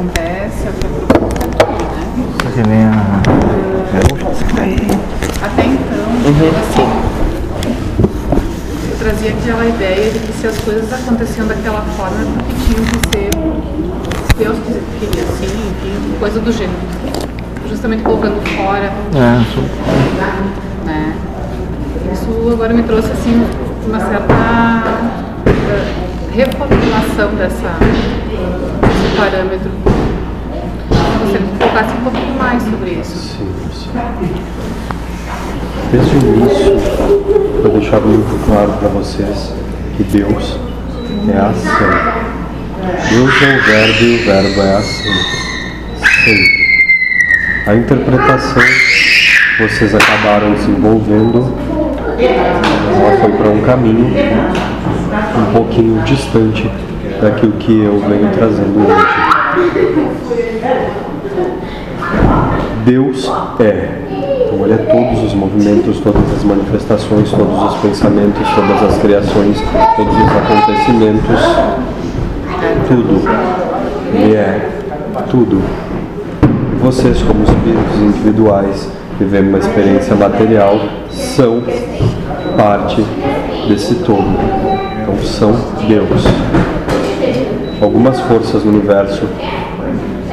acontece, é o que a Prabhu né? Que vem a. Até então, assim, eu trazia aquela ideia de que se as coisas aconteciam daquela forma, porque tinham que ser Deus que queria assim, enfim, coisa do gênero. Justamente colocando fora, É, sou- né? Isso agora me trouxe assim uma certa eh, reformulação dessa, desse parâmetro. Você colocasse um pouquinho mais sobre isso. Sim, sim. Desde o início, foi deixado muito claro para vocês que Deus é ação. Deus é o verbo e o verbo é ação. Sempre. A interpretação vocês acabaram desenvolvendo, ela foi para um caminho um pouquinho distante daquilo que eu venho trazendo hoje. Deus é. Então ele é todos os movimentos, todas as manifestações, todos os pensamentos, todas as criações, todos os acontecimentos. Tudo. Ele é tudo. Vocês, como espíritos individuais, vivendo uma experiência material, são parte desse todo. Então são Deus. Algumas forças no universo,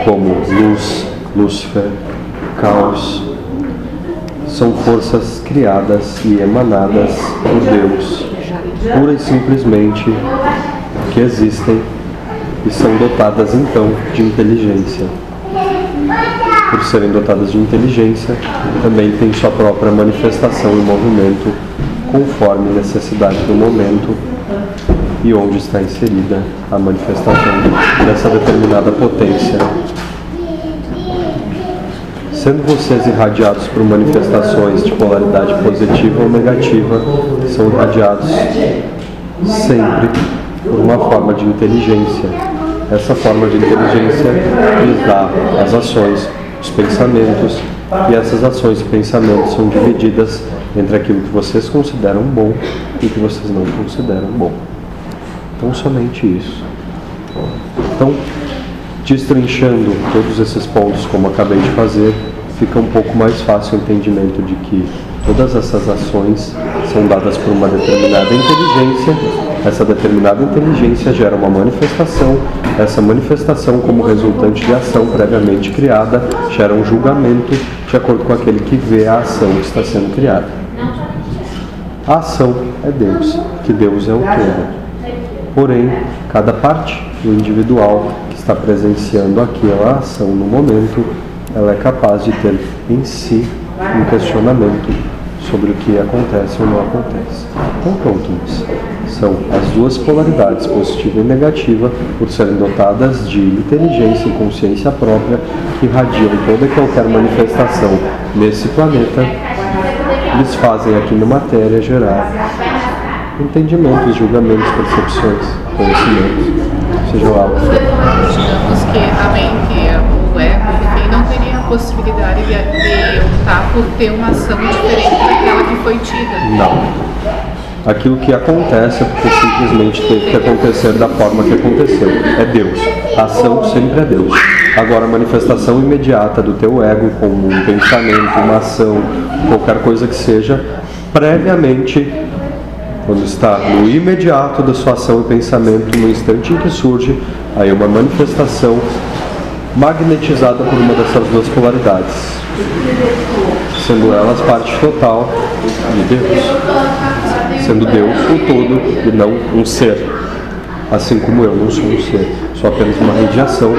como luz, Lúcifer, caos, são forças criadas e emanadas por Deus, pura e simplesmente que existem e são dotadas então de inteligência. Por serem dotadas de inteligência, também têm sua própria manifestação e movimento conforme necessidade do momento e onde está inserida a manifestação dessa determinada potência Sendo vocês irradiados por manifestações de polaridade positiva ou negativa, são irradiados sempre por uma forma de inteligência. Essa forma de inteligência lhes dá as ações, os pensamentos, e essas ações e pensamentos são divididas entre aquilo que vocês consideram bom e o que vocês não consideram bom. Então, somente isso. Então, destrinchando todos esses pontos, como acabei de fazer, fica um pouco mais fácil o entendimento de que todas essas ações são dadas por uma determinada inteligência, essa determinada inteligência gera uma manifestação, essa manifestação, como resultante de ação previamente criada, gera um julgamento de acordo com aquele que vê a ação que está sendo criada. A ação é Deus, que Deus é o todo. Porém, cada parte do individual que está presenciando aquela ação no momento, ela é capaz de ter em si um questionamento sobre o que acontece ou não acontece. Então, pronto, são as duas polaridades, positiva e negativa, por serem dotadas de inteligência e consciência própria, que irradiam toda e qualquer manifestação nesse planeta, eles fazem aqui na matéria gerar entendimentos, julgamentos, percepções, conhecimentos, seja lá o que for. Digamos que a mente, o ego, enfim, não teria a possibilidade de, de optar por ter uma ação diferente daquela que foi tida. Não. Aquilo que acontece é porque simplesmente teve que acontecer da forma que aconteceu. É Deus. A ação sempre é Deus. Agora, a manifestação imediata do teu ego, como um pensamento, uma ação, qualquer coisa que seja, previamente, quando está no imediato da sua ação e pensamento, no instante em que surge, aí é uma manifestação magnetizada por uma dessas duas polaridades, sendo elas parte total de Deus, sendo Deus o todo e não um ser, assim como eu não sou um ser, sou apenas uma radiação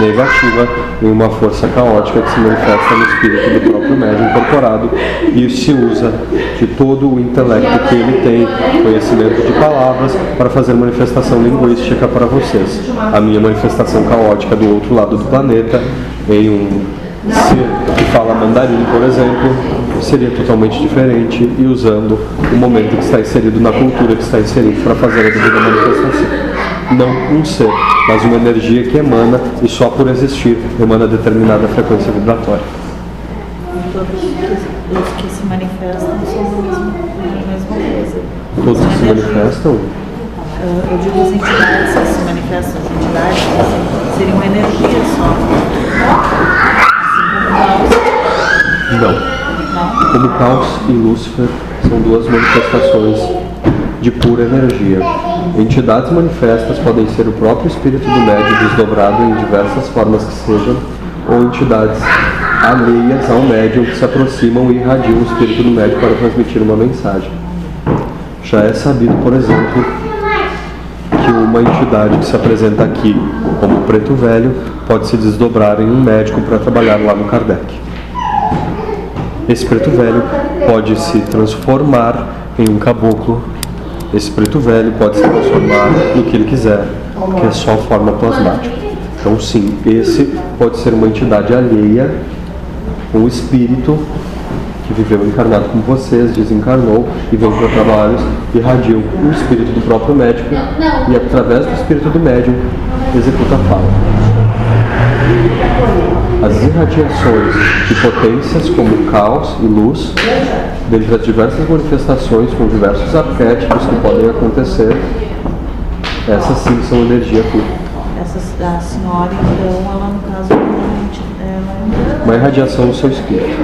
negativa em uma força caótica que se manifesta no espírito do próprio médium incorporado e se usa de todo o intelecto que ele tem, conhecimento de palavras, para fazer manifestação linguística para vocês. A minha manifestação caótica do outro lado do planeta, em um ser que fala mandarim, por exemplo, seria totalmente diferente e usando o momento que está inserido na cultura que está inserido para fazer a devida manifestação. Não um ser, mas uma energia que emana e só por existir emana determinada frequência vibratória. Todos os que se manifestam são a mesma, coisa. Todos que se energia. manifestam, Eu, eu digo as entidades que se manifestam as entidades, assim, seriam energias só. Assim Não. Como caos. E Lúcifer são duas manifestações de pura energia. Entidades manifestas podem ser o próprio espírito do médium desdobrado em diversas formas que sejam, ou entidades alheias ao médium que se aproximam e irradiam o espírito do médium para transmitir uma mensagem. Já é sabido, por exemplo, que uma entidade que se apresenta aqui como preto velho pode se desdobrar em um médico para trabalhar lá no Kardec. Esse preto velho pode se transformar em um caboclo. Esse preto velho pode se transformar no que ele quiser, que é só forma plasmática. Então, sim, esse pode ser uma entidade alheia, um espírito que viveu encarnado como vocês, desencarnou e veio para trabalhos, irradiou o espírito do próprio médico e, através do espírito do médium, executa a fala. As irradiações de potências como caos e luz, dentre as diversas manifestações com diversos arquétipos que podem acontecer, essas sim são energia pura. Essa, a senhora, então, ela no caso, ela Uma irradiação do seu espírito.